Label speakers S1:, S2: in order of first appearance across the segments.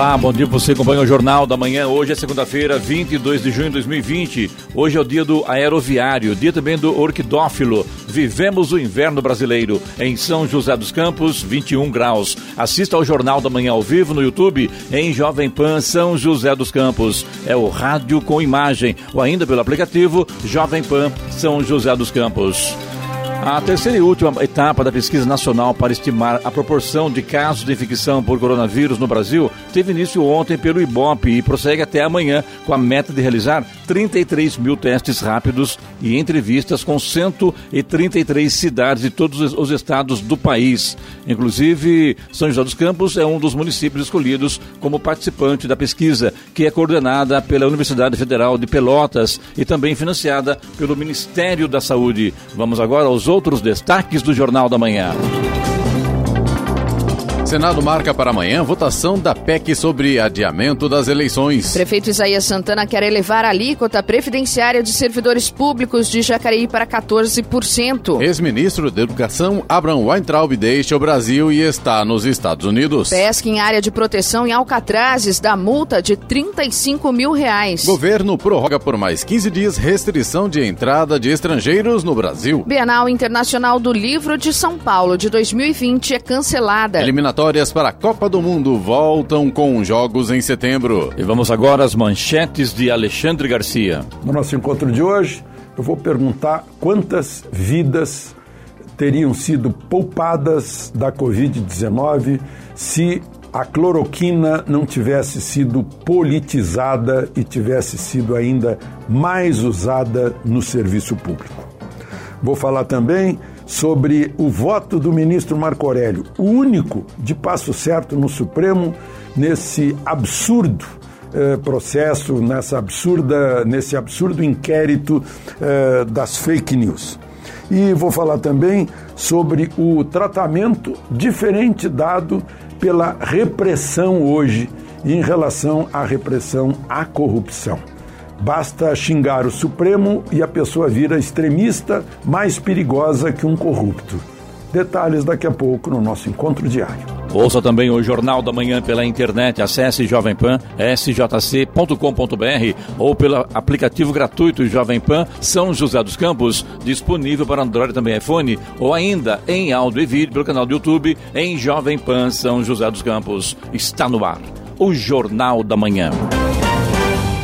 S1: Olá, bom dia você acompanha o Jornal da Manhã. Hoje é segunda-feira, 22 de junho de 2020. Hoje é o dia do aeroviário, dia também do orquidófilo. Vivemos o inverno brasileiro em São José dos Campos, 21 graus. Assista ao Jornal da Manhã ao vivo no YouTube em Jovem Pan São José dos Campos. É o rádio com imagem ou ainda pelo aplicativo Jovem Pan São José dos Campos. A terceira e última etapa da pesquisa nacional para estimar a proporção de casos de infecção por coronavírus no Brasil teve início ontem pelo IBOP e prossegue até amanhã com a meta de realizar 33 mil testes rápidos e entrevistas com 133 cidades de todos os estados do país. Inclusive, São José dos Campos é um dos municípios escolhidos como participante da pesquisa, que é coordenada pela Universidade Federal de Pelotas e também financiada pelo Ministério da Saúde. Vamos agora aos outros destaques do Jornal da Manhã.
S2: Senado marca para amanhã votação da PEC sobre adiamento das eleições.
S3: Prefeito Isaías Santana quer elevar a alíquota previdenciária de servidores públicos de Jacareí para 14%.
S2: Ex-ministro da Educação, Abraham Weintraub, deixa o Brasil e está nos Estados Unidos.
S3: Pesca em área de proteção em Alcatrazes dá multa de 35 mil reais.
S2: Governo prorroga por mais 15 dias restrição de entrada de estrangeiros no Brasil.
S3: Bienal Internacional do Livro de São Paulo de 2020 é cancelada.
S2: Eliminatória eliminatórias para a Copa do Mundo voltam com jogos em setembro.
S1: E vamos agora às manchetes de Alexandre Garcia.
S4: No nosso encontro de hoje, eu vou perguntar quantas vidas teriam sido poupadas da Covid-19 se a cloroquina não tivesse sido politizada e tivesse sido ainda mais usada no serviço público. Vou falar também sobre o voto do ministro Marco Aurélio, o único de passo certo no Supremo nesse absurdo eh, processo, nessa absurda, nesse absurdo inquérito eh, das fake news. E vou falar também sobre o tratamento diferente dado pela repressão hoje em relação à repressão à corrupção. Basta xingar o Supremo e a pessoa vira extremista mais perigosa que um corrupto. Detalhes daqui a pouco no nosso encontro diário.
S1: Ouça também o Jornal da Manhã pela internet. Acesse Jovem Pan, sjc.com.br ou pelo aplicativo gratuito Jovem Pan São José dos Campos, disponível para Android e também iPhone, ou ainda em áudio e vídeo pelo canal do YouTube em Jovem Pan São José dos Campos. Está no ar. O Jornal da Manhã.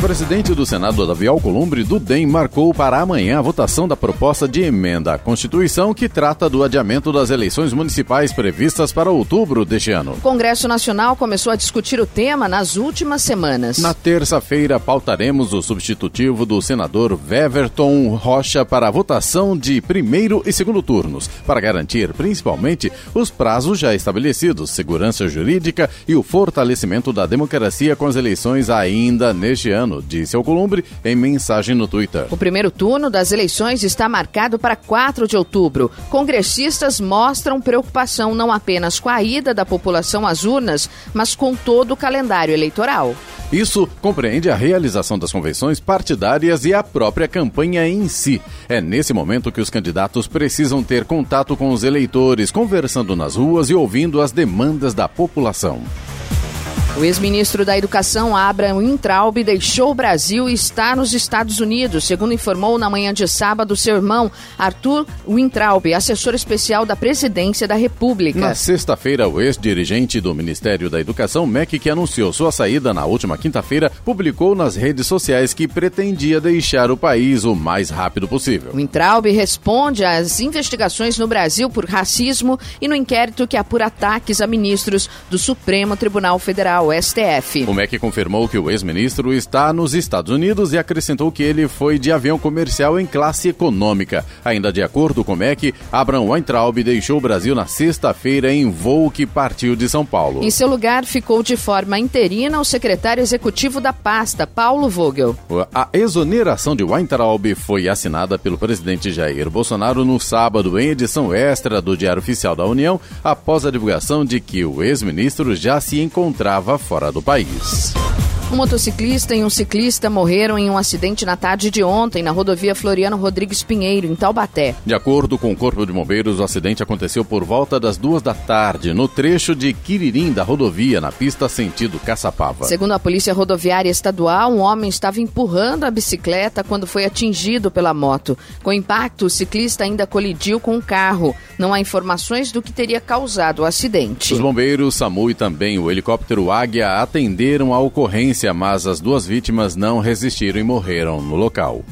S2: O presidente do Senado, Davi Alcolumbre, do DEM, marcou para amanhã a votação da proposta de emenda à Constituição que trata do adiamento das eleições municipais previstas para outubro deste ano.
S3: O Congresso Nacional começou a discutir o tema nas últimas semanas.
S2: Na terça-feira, pautaremos o substitutivo do senador Weverton Rocha para a votação de primeiro e segundo turnos, para garantir principalmente os prazos já estabelecidos, segurança jurídica e o fortalecimento da democracia com as eleições ainda neste ano disse Alcolumbre em mensagem no Twitter.
S3: O primeiro turno das eleições está marcado para 4 de outubro. Congressistas mostram preocupação não apenas com a ida da população às urnas, mas com todo o calendário eleitoral.
S2: Isso compreende a realização das convenções partidárias e a própria campanha em si. É nesse momento que os candidatos precisam ter contato com os eleitores, conversando nas ruas e ouvindo as demandas da população.
S3: O ex-ministro da Educação, Abraham Intraub, deixou o Brasil e está nos Estados Unidos, segundo informou na manhã de sábado seu irmão, Arthur Wintraub, assessor especial da Presidência da República.
S2: Na sexta-feira, o ex-dirigente do Ministério da Educação, MEC, que anunciou sua saída na última quinta-feira, publicou nas redes sociais que pretendia deixar o país o mais rápido possível.
S3: O Intraub responde às investigações no Brasil por racismo e no inquérito que apura ataques a ministros do Supremo Tribunal Federal. STF.
S2: O MEC confirmou que o ex-ministro está nos Estados Unidos e acrescentou que ele foi de avião comercial em classe econômica. Ainda de acordo com o MEC, Abraham Weintraub deixou o Brasil na sexta-feira em voo que partiu de São Paulo.
S3: Em seu lugar ficou de forma interina o secretário executivo da pasta, Paulo Vogel.
S2: A exoneração de Weintraub foi assinada pelo presidente Jair Bolsonaro no sábado em edição extra do Diário Oficial da União, após a divulgação de que o ex-ministro já se encontrava estava fora do país.
S3: Um motociclista e um ciclista morreram em um acidente na tarde de ontem na rodovia Floriano Rodrigues Pinheiro, em Taubaté.
S2: De acordo com o Corpo de Bombeiros, o acidente aconteceu por volta das duas da tarde, no trecho de Quiririm da rodovia, na pista sentido Caçapava.
S3: Segundo a Polícia Rodoviária Estadual, um homem estava empurrando a bicicleta quando foi atingido pela moto. Com o impacto, o ciclista ainda colidiu com um carro. Não há informações do que teria causado o acidente.
S2: Os bombeiros, SAMU e também o helicóptero Águia atenderam a ocorrência mas as duas vítimas não resistiram e morreram no local.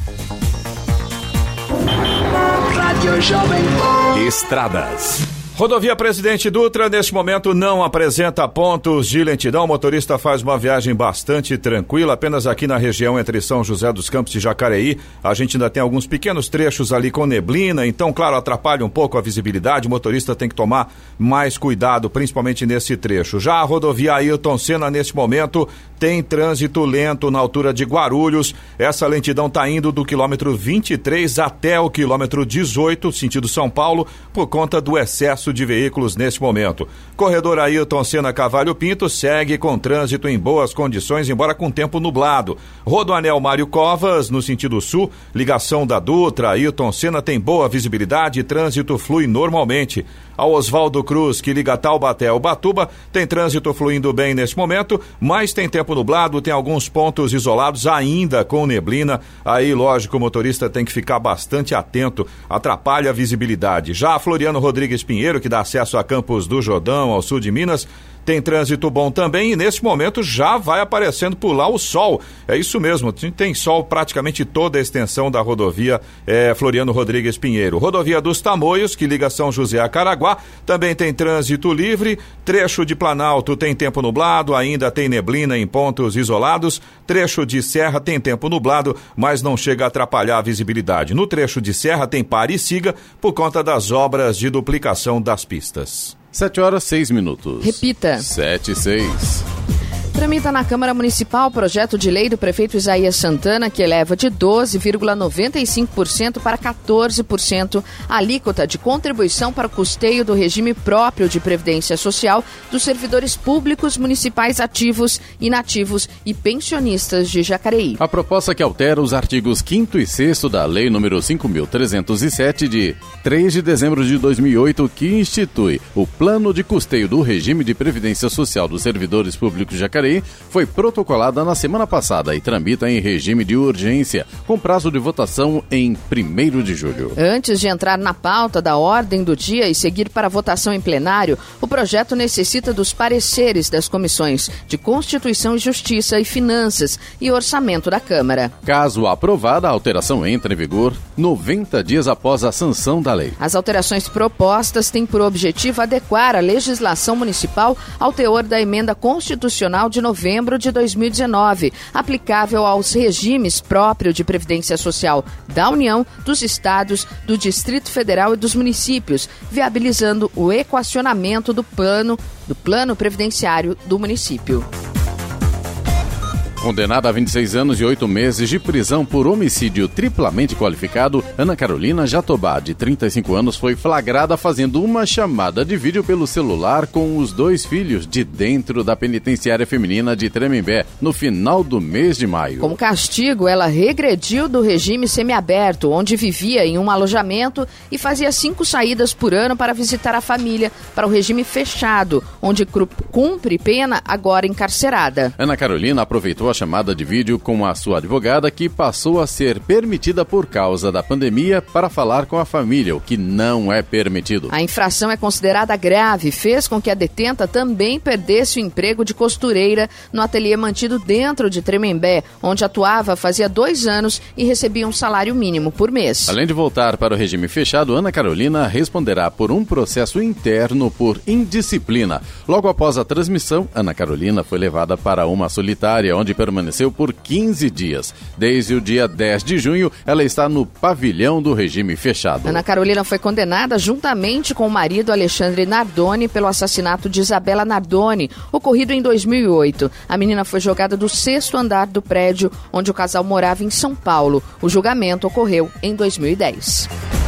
S5: Estradas. Rodovia Presidente Dutra, neste momento, não apresenta pontos de lentidão. O motorista faz uma viagem bastante tranquila, apenas aqui na região entre São José dos Campos e Jacareí. A gente ainda tem alguns pequenos trechos ali com neblina, então, claro, atrapalha um pouco a visibilidade. O motorista tem que tomar mais cuidado, principalmente nesse trecho. Já a rodovia Ailton Senna, neste momento, tem trânsito lento na altura de Guarulhos. Essa lentidão está indo do quilômetro 23 até o quilômetro 18, sentido São Paulo, por conta do excesso de veículos neste momento. Corredor Ailton Senna Cavalho Pinto segue com trânsito em boas condições, embora com tempo nublado. Rodoanel Mário Covas, no sentido sul, ligação da Dutra, Ailton Senna tem boa visibilidade e trânsito flui normalmente. Ao Oswaldo Cruz, que liga Taubaté ao Batuba, tem trânsito fluindo bem neste momento, mas tem tempo nublado, tem alguns pontos isolados ainda com neblina. Aí, lógico, o motorista tem que ficar bastante atento, atrapalha a visibilidade. Já a Floriano Rodrigues Pinheiro, que dá acesso a Campos do Jordão, ao sul de Minas, tem trânsito bom também e nesse momento já vai aparecendo por lá o sol. É isso mesmo, tem sol praticamente toda a extensão da rodovia é, Floriano Rodrigues Pinheiro. Rodovia dos Tamoios, que liga São José a Caraguá, também tem trânsito livre. Trecho de Planalto tem tempo nublado, ainda tem neblina em pontos isolados. Trecho de Serra tem tempo nublado, mas não chega a atrapalhar a visibilidade. No trecho de Serra tem pare e siga por conta das obras de duplicação das pistas.
S2: 7 horas 6 minutos.
S3: Repita.
S2: 7 e 6.
S3: Tramita na Câmara Municipal o projeto de lei do prefeito Isaías Santana que eleva de 12,95% para 14% a alíquota de contribuição para o custeio do regime próprio de previdência social dos servidores públicos municipais ativos, inativos e pensionistas de Jacareí.
S2: A proposta que altera os artigos 5 e 6 da Lei número 5307 de 3 de dezembro de 2008 que institui o plano de custeio do regime de previdência social dos servidores públicos de Jacareí foi protocolada na semana passada e tramita em regime de urgência, com prazo de votação em 1 de julho.
S3: Antes de entrar na pauta da ordem do dia e seguir para votação em plenário, o projeto necessita dos pareceres das comissões de Constituição e Justiça e Finanças e Orçamento da Câmara.
S2: Caso aprovada, a alteração entra em vigor 90 dias após a sanção da lei.
S3: As alterações propostas têm por objetivo adequar a legislação municipal ao teor da emenda constitucional de de novembro de 2019, aplicável aos regimes próprios de previdência social da União, dos estados, do Distrito Federal e dos municípios, viabilizando o equacionamento do plano do plano previdenciário do município.
S2: Condenada a 26 anos e 8 meses de prisão por homicídio triplamente qualificado, Ana Carolina Jatobá, de 35 anos, foi flagrada fazendo uma chamada de vídeo pelo celular com os dois filhos de dentro da penitenciária feminina de Tremembé, no final do mês de maio.
S3: Como castigo, ela regrediu do regime semiaberto, onde vivia em um alojamento e fazia cinco saídas por ano para visitar a família, para o regime fechado, onde cumpre pena agora encarcerada.
S2: Ana Carolina aproveitou a chamada de vídeo com a sua advogada, que passou a ser permitida por causa da pandemia para falar com a família, o que não é permitido.
S3: A infração é considerada grave, fez com que a detenta também perdesse o emprego de costureira no ateliê mantido dentro de Tremembé, onde atuava fazia dois anos e recebia um salário mínimo por mês.
S2: Além de voltar para o regime fechado, Ana Carolina responderá por um processo interno por indisciplina. Logo após a transmissão, Ana Carolina foi levada para uma solitária, onde permaneceu por 15 dias. Desde o dia 10 de junho, ela está no pavilhão do regime fechado.
S3: Ana Carolina foi condenada juntamente com o marido Alexandre Nardoni pelo assassinato de Isabela Nardoni, ocorrido em 2008. A menina foi jogada do sexto andar do prédio onde o casal morava em São Paulo. O julgamento ocorreu em 2010.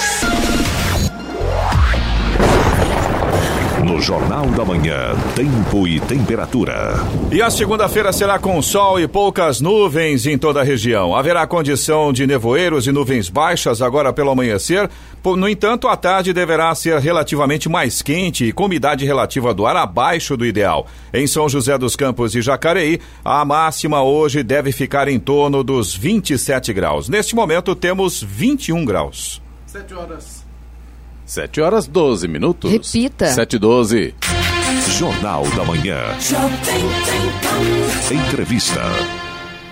S6: No Jornal da Manhã, tempo e temperatura.
S5: E a segunda-feira será com sol e poucas nuvens em toda a região. Haverá condição de nevoeiros e nuvens baixas agora pelo amanhecer. No entanto, a tarde deverá ser relativamente mais quente e com umidade relativa do ar abaixo do ideal. Em São José dos Campos e Jacareí, a máxima hoje deve ficar em torno dos 27 graus. Neste momento, temos 21 graus.
S2: 7 horas. 7 horas 12 minutos.
S3: Repita.
S2: 7 e 12.
S6: Jornal da Manhã. Entrevista.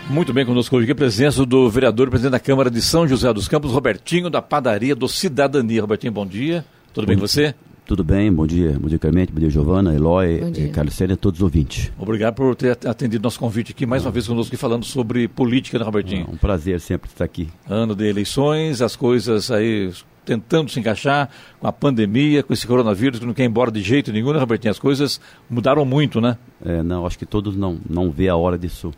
S1: Muito bem, conosco hoje aqui a presença do vereador e presidente da Câmara de São José dos Campos, Robertinho, da padaria do Cidadania. Robertinho, bom dia. Tudo bem com você?
S7: Tudo bem, bom dia. Bom dia, Clemente, bom dia, Giovana, Eloy, eh, Carlos Sérgio e todos os ouvintes.
S1: Obrigado por ter atendido nosso convite aqui mais uma vez conosco falando sobre política, né, Robertinho?
S7: É um prazer sempre estar aqui.
S1: Ano de eleições, as coisas aí tentando se encaixar com a pandemia, com esse coronavírus que não quer ir embora de jeito nenhum, né, Robertinho? As coisas mudaram muito, né?
S7: É, não, acho que todos não, não vê a hora disso,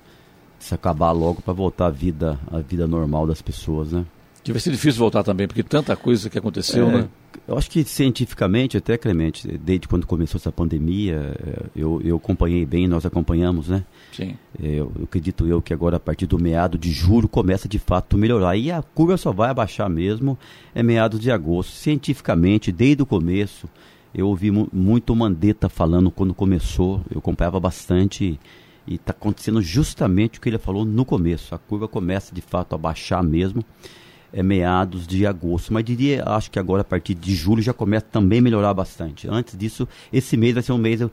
S7: disso acabar logo para voltar à vida, à vida normal das pessoas, né?
S1: Que vai ser difícil voltar também, porque tanta coisa que aconteceu,
S7: É,
S1: né?
S7: Eu acho que cientificamente, até Clemente, desde quando começou essa pandemia, é, eu, eu acompanhei bem, nós acompanhamos, né?
S1: Sim.
S7: É, Eu, eu acredito eu que agora a partir do meado de julho começa de fato a melhorar. E a curva só vai abaixar mesmo é meados de agosto. Cientificamente, desde o começo, eu ouvi mu- muito Mandetta falando quando começou, eu acompanhava bastante e está acontecendo justamente o que ele falou no começo. A curva começa de fato a baixar mesmo. É meados de agosto, mas diria, acho que agora a partir de julho já começa também a melhorar bastante. Antes disso, esse mês vai ser um mês, eu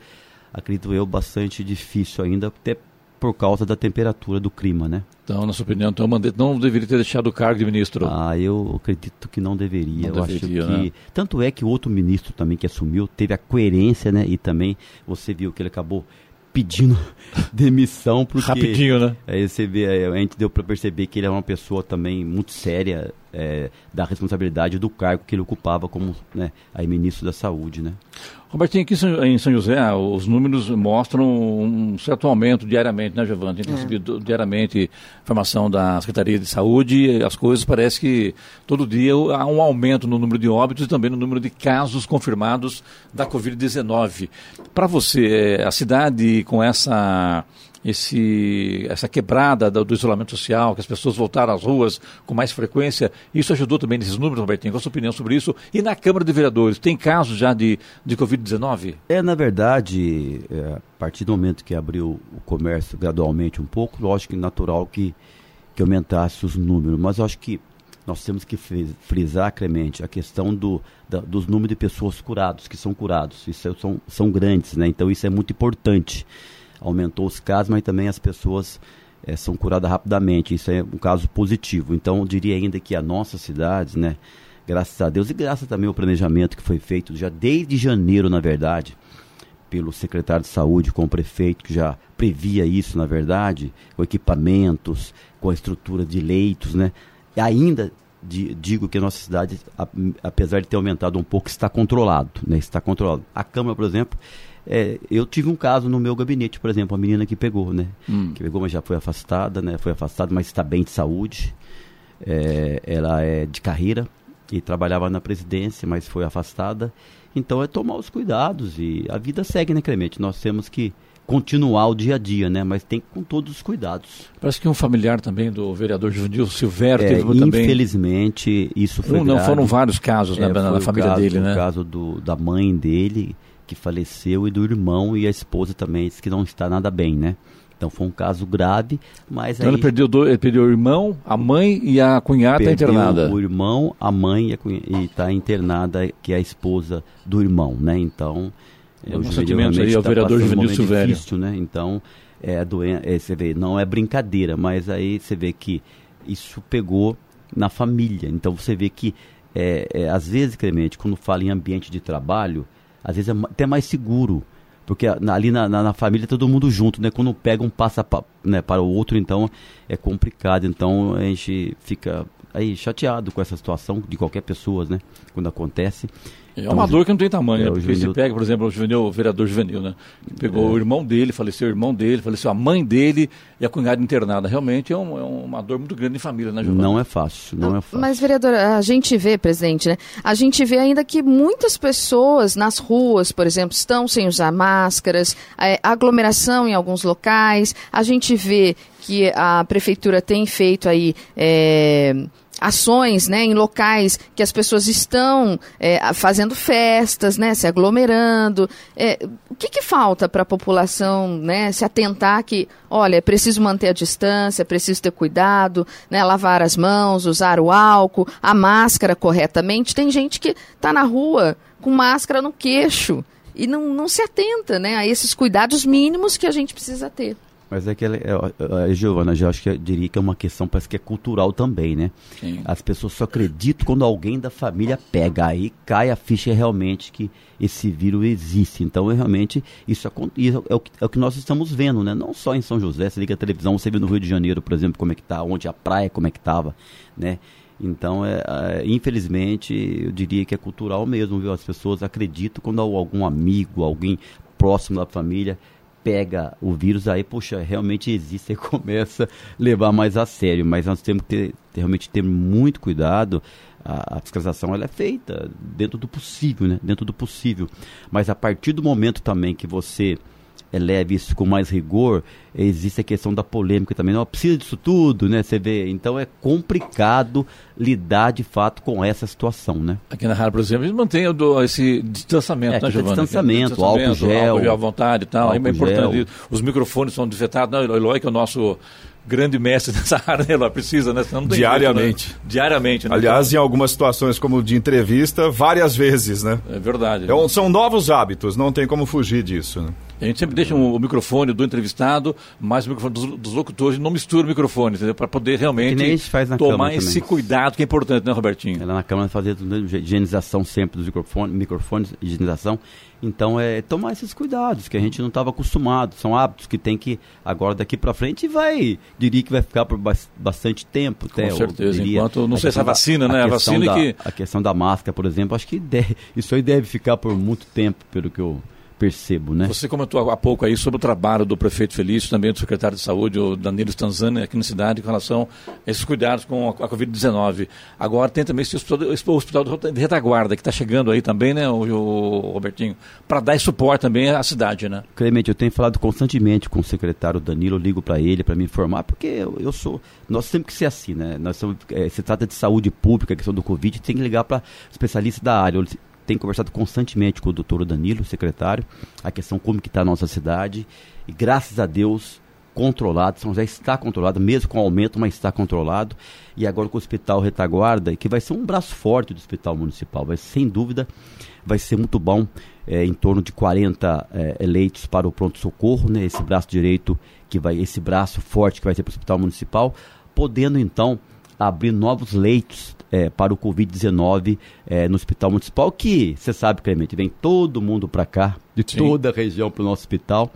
S7: acredito eu, bastante difícil ainda, até por causa da temperatura do clima, né?
S1: Então, na sua opinião, então, o Mandetta não deveria ter deixado o cargo de ministro.
S7: Ah, eu acredito que não deveria.
S1: Não
S7: eu
S1: deveria,
S7: acho que
S1: né?
S7: tanto é que o outro ministro também que assumiu teve a coerência, né? E também você viu que ele acabou pedindo demissão porque
S1: Rapidinho, né?
S7: Aí você vê, aí a gente deu para perceber que ele é uma pessoa também muito séria é, da responsabilidade do cargo que ele ocupava como né, aí ministro da saúde, né?
S1: Robertinho, aqui em São- José, ah, os números mostram um certo aumento diariamente, né, Giovana? Tem recebido diariamente informação da Secretaria de Saúde, as coisas parece que todo dia há um aumento no número de óbitos e também no número de casos confirmados da Covid-19. Para você, eh, a cidade com essa esse, essa quebrada do, do isolamento social, que as pessoas voltaram às ruas com mais frequência, isso ajudou também nesses números, Robertinho? Qual a sua opinião sobre isso? E na Câmara de Vereadores, tem casos já de, de Covid-19?
S7: É, na verdade, é, a partir do momento que abriu o comércio gradualmente um pouco, lógico que natural que, que aumentasse os números, mas eu acho que nós temos que fri- frisar, Clemente, a questão do, da- dos números de pessoas curados, que são curados, isso é- são, são grandes, né? Então isso é muito importante. Aumentou os casos, mas também as pessoas é, são curadas rapidamente. Isso é um caso positivo. Então, eu diria ainda que a nossas cidades, né, graças a Deus e graças também ao planejamento que foi feito já desde janeiro, na verdade, pelo secretário de saúde, com o prefeito, que já previa isso, na verdade, com equipamentos, com a estrutura de leitos, né? E ainda de, digo que a nossa cidade, apesar de ter aumentado um pouco, está controlado, né? Está controlado. A Câmara, por exemplo, é, eu tive um caso no meu gabinete, por exemplo, uma menina que pegou, né? Hum. Que pegou, mas já foi afastada, né? Foi afastada, mas está bem de saúde. É, ela é de carreira e trabalhava na presidência, mas foi afastada. Então é tomar os cuidados e a vida segue, né, Clemente? Nós temos que continuar o dia a dia, né? Mas tem com todos os cuidados.
S1: Parece que um familiar também do vereador Juvenil Silvério
S7: é,
S1: teve também.
S7: Infelizmente, isso foi.
S1: Não, não foram vários casos é, na, na família
S7: caso,
S1: dele, né?
S7: O caso do, da mãe dele que faleceu e do irmão e a esposa também disse que não está nada bem, né? Então foi um caso grave, mas
S1: então
S7: aí...
S1: ele perdeu, do, ele perdeu o irmão, a mãe e a cunhada está internada.
S7: o irmão, a mãe e está internada, que é a esposa do irmão, né? Então...
S1: É, o sentimento aí tá vereador Juvenil Silvério. Difícil,
S7: né? Então, é, doen é, você vê, não é brincadeira, mas aí você vê que isso pegou na família. Então você vê que, é, é, às vezes, Clemente, quando fala em ambiente de trabalho, às vezes é até mais seguro porque ali na, na, na, família todo mundo junto, né? Quando pega um passa pa, né, para o outro, então é complicado. Então a gente fica aí chateado com essa situação de qualquer pessoa, né? Quando acontece.
S1: É então, uma dor que não tem tamanho, é, né? Porque juvenil... você pega, por exemplo, o, juvenil, o vereador juvenil, né? Pegou é. o irmão dele, faleceu o irmão dele, faleceu a mãe dele e a cunhada internada. Realmente é, um, é uma dor muito grande em família, né, Giovana?
S7: Não é fácil, não é fácil.
S3: Mas, vereador, a gente vê, presidente, né? A gente vê ainda que muitas pessoas nas ruas, por exemplo, estão sem usar máscaras, é, aglomeração em alguns locais. A gente vê que a prefeitura tem feito aí. É, ações né, em locais que as pessoas estão é, fazendo festas, né, se aglomerando. É, o que, que falta para a população né, se atentar que, olha, é preciso manter a distância, é preciso ter cuidado, né, lavar as mãos, usar o álcool, a máscara corretamente. Tem gente que está na rua com máscara no queixo e não, não se atenta né, a esses cuidados mínimos que a gente precisa ter.
S7: Mas é que, é, é, Giovana, já acho que eu diria que é uma questão, parece que é cultural também, né? Sim. As pessoas só acreditam quando alguém da família pega, aí cai a ficha realmente que esse vírus existe. Então, é realmente, isso, isso é, o que, é o que nós estamos vendo, né? Não só em São José, você liga a televisão, você vê no Rio de Janeiro, por exemplo, como é que tá, onde a praia, como é que estava, né? Então, é, é, infelizmente, eu diria que é cultural mesmo, viu? As pessoas acreditam quando algum amigo, alguém próximo da família pega o vírus, aí, poxa, realmente existe e começa a levar mais a sério. Mas nós temos que ter, realmente ter muito cuidado. A, a, fiscalização ela é feita dentro do possível, né? Dentro do possível. Mas a partir do momento também que você leve isso com mais rigor, existe a questão da polêmica também. Não precisa disso tudo, né? Você vê. Então é complicado lidar de fato com essa situação, né?
S1: Aqui na rádio, por exemplo, eles mantêm esse distanciamento, é, né, Giovanni?
S7: Distanciamento, distanciamento, álcool gel. Álcool
S1: gel à vontade e tal. É importante. Os microfones são desinfetados. Não, Eloy, que é o nosso grande mestre dessa área, né, Eloy? Precisa, né?
S5: Senão não tem Diariamente.
S1: Jeito, né? Diariamente.
S5: Né? Aliás, em algumas situações, como de entrevista, várias vezes, né?
S1: É verdade.
S5: É, são novos hábitos, não tem como fugir disso, né?
S1: A gente sempre deixa o microfone do entrevistado, mais o microfone dos, dos locutores, não mistura o microfone, entendeu? Para poder realmente tomar esse cuidado que é importante, né, Robertinho?
S7: Ela na Câmara fazer higienização sempre dos microfones, microfones, higienização. Então, é tomar esses cuidados que a gente não estava acostumado. São hábitos que tem que, agora daqui para frente, vai, diria que vai ficar por bastante tempo.
S1: Até, Com certeza, diria, enquanto, não sei se a vacina, né? A, a vacina
S7: da,
S1: que...
S7: A questão da máscara, por exemplo, acho que deve, isso aí deve ficar por muito tempo, pelo que eu percebo, né?
S1: Você comentou há pouco aí sobre o trabalho do prefeito Felício, também do secretário de saúde, o Danilo Stanzani, aqui na cidade, com relação a esses cuidados com a, Covid-19. Agora tem também esse hospital, esse hospital de retaguarda, que está chegando aí também, né, o, o Robertinho, para dar suporte também à cidade, né?
S7: Clemente, eu tenho falado constantemente com o secretário Danilo, eu ligo para ele para me informar, porque eu, eu, sou, nós temos que ser assim, né? Nós somos, é, se trata de saúde pública, questão do Covid, tem que ligar para especialistas da área tenho conversado constantemente com o doutor Danilo, secretário, a questão como que está a nossa cidade. E graças a Deus, controlado, São José está controlado, mesmo com aumento, mas está controlado. E agora com o Hospital Retaguarda, que vai ser um braço forte do Hospital Municipal, vai sem dúvida, vai ser muito bom, é, em torno de 40 é, leitos para o pronto-socorro, né, esse braço direito que vai esse braço forte que vai ser para o Hospital Municipal, podendo então abrir novos leitos é, para o Covid-19 é, no Hospital Municipal, que você sabe, Clemente, vem todo mundo para cá, de Sim. toda a região para o nosso hospital.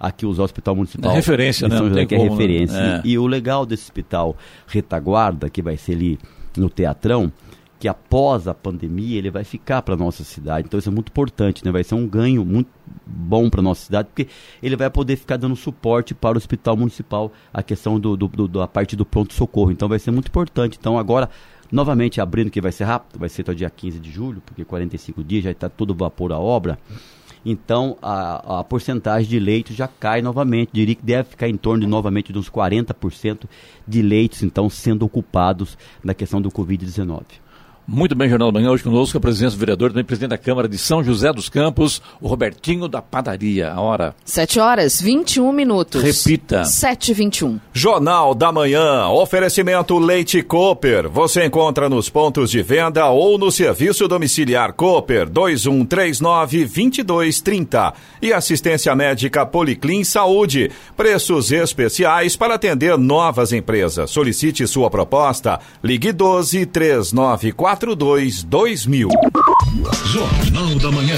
S7: Aqui o Hospital Municipal.
S1: É referência, né?
S7: José, que é como, referência. É. E, e o legal desse hospital retaguarda, que vai ser ali no Teatrão, que após a pandemia ele vai ficar para nossa cidade. Então isso é muito importante, né? Vai ser um ganho muito bom para nossa cidade, porque ele vai poder ficar dando suporte para o hospital municipal, a questão do, do, do da parte do pronto socorro. Então vai ser muito importante. Então agora novamente abrindo que vai ser rápido, vai ser até o dia 15 de julho, porque 45 dias já está todo vapor a obra. Então a, a porcentagem de leitos já cai novamente. Diria que deve ficar em torno de novamente de uns 40% de leitos então sendo ocupados na questão do Covid-19.
S1: Muito bem, Jornal da Manhã, hoje conosco a presidente do vereador, também presidente da Câmara de São José dos Campos, o Robertinho da Padaria. A hora?
S3: 7 horas, 21 minutos.
S1: Repita.
S3: 7 e 21.
S5: Jornal da Manhã, oferecimento Leite Cooper. Você encontra nos pontos de venda ou no serviço domiciliar Cooper 2139-2230. E assistência médica Policlin Saúde. Preços especiais para atender novas empresas. Solicite sua proposta. Ligue 12 394 42 2000.
S6: Jornal da Manhã.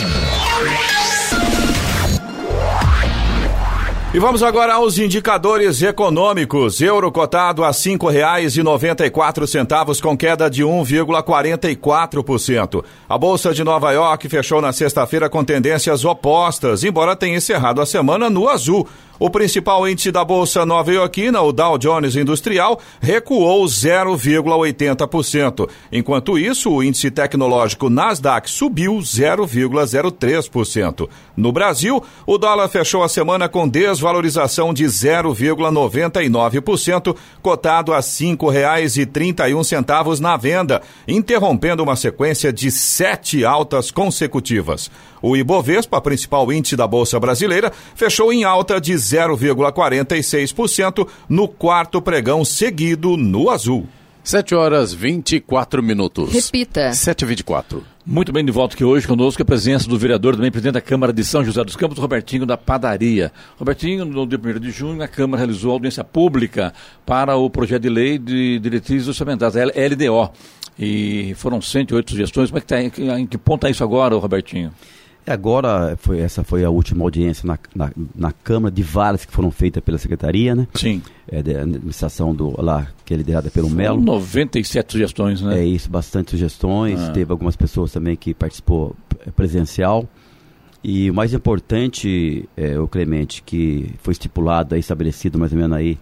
S5: E vamos agora aos indicadores econômicos. Euro cotado a cinco reais e noventa e quatro centavos com queda de 1,44%. A Bolsa de Nova York fechou na sexta-feira com tendências opostas, embora tenha encerrado a semana no azul. O principal índice da Bolsa Nova Iorquina, o Dow Jones Industrial, recuou 0,80%. Enquanto isso, o índice tecnológico Nasdaq subiu 0,03%. No Brasil, o dólar fechou a semana com desvalorização de 0,99%, cotado a R$ 5,31 na venda, interrompendo uma sequência de sete altas consecutivas. O Ibovespa, principal índice da Bolsa Brasileira, fechou em alta de 0,46% no quarto pregão seguido no azul.
S2: 7 horas 24 minutos.
S3: Repita.
S2: 7 e 24.
S1: Muito bem, de volta aqui hoje conosco a presença do vereador, também presidente da Câmara de São José dos Campos, Robertinho da Padaria. Robertinho, no dia 1 de junho, a Câmara realizou audiência pública para o projeto de lei de diretrizes orçamentárias, LDO. E foram 108 sugestões. Como é que tá, em que ponto está isso agora, Robertinho?
S7: Agora, foi, essa foi a última audiência na, na, na, Câmara de várias que foram feitas pela Secretaria, né?
S1: Sim.
S7: É, da administração do, lá, que é liderada pelo Melo.
S1: 97 sugestões, né?
S7: É isso, bastante sugestões. Ah. Teve algumas pessoas também que participou presencial. E o mais importante, é, o Clemente, que foi estipulado, aí, estabelecido mais ou menos aí,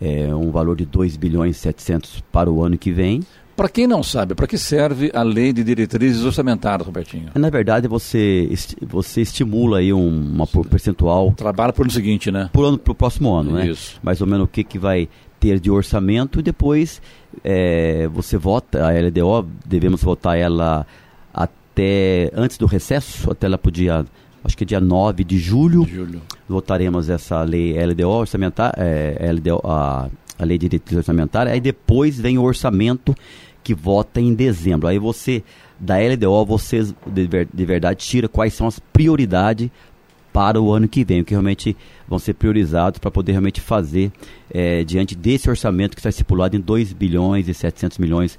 S7: é, um valor de 2 bilhões e 700 para o ano que vem.
S1: Para quem não sabe, para que serve a lei de diretrizes orçamentárias, Robertinho?
S7: Na verdade, você, você estimula aí um, uma percentual.
S1: Trabalha para o ano seguinte, né?
S7: Para o próximo ano, né?
S1: Isso.
S7: Mais ou menos o que, que vai ter de orçamento e depois é, você vota a LDO, devemos votar ela até antes do recesso, até ela podia acho que é dia 9 de julho,
S1: julho.
S7: votaremos essa lei LDO orçamentária, é, LDO, a a lei de diretriz orçamentária, aí depois vem o orçamento que vota em dezembro. Aí você, da LDO, você de, de verdade tira quais são as prioridades para o ano que vem, o que realmente vão ser priorizados para poder realmente fazer é, diante desse orçamento que está estipulado em 2 bilhões e 700 milhões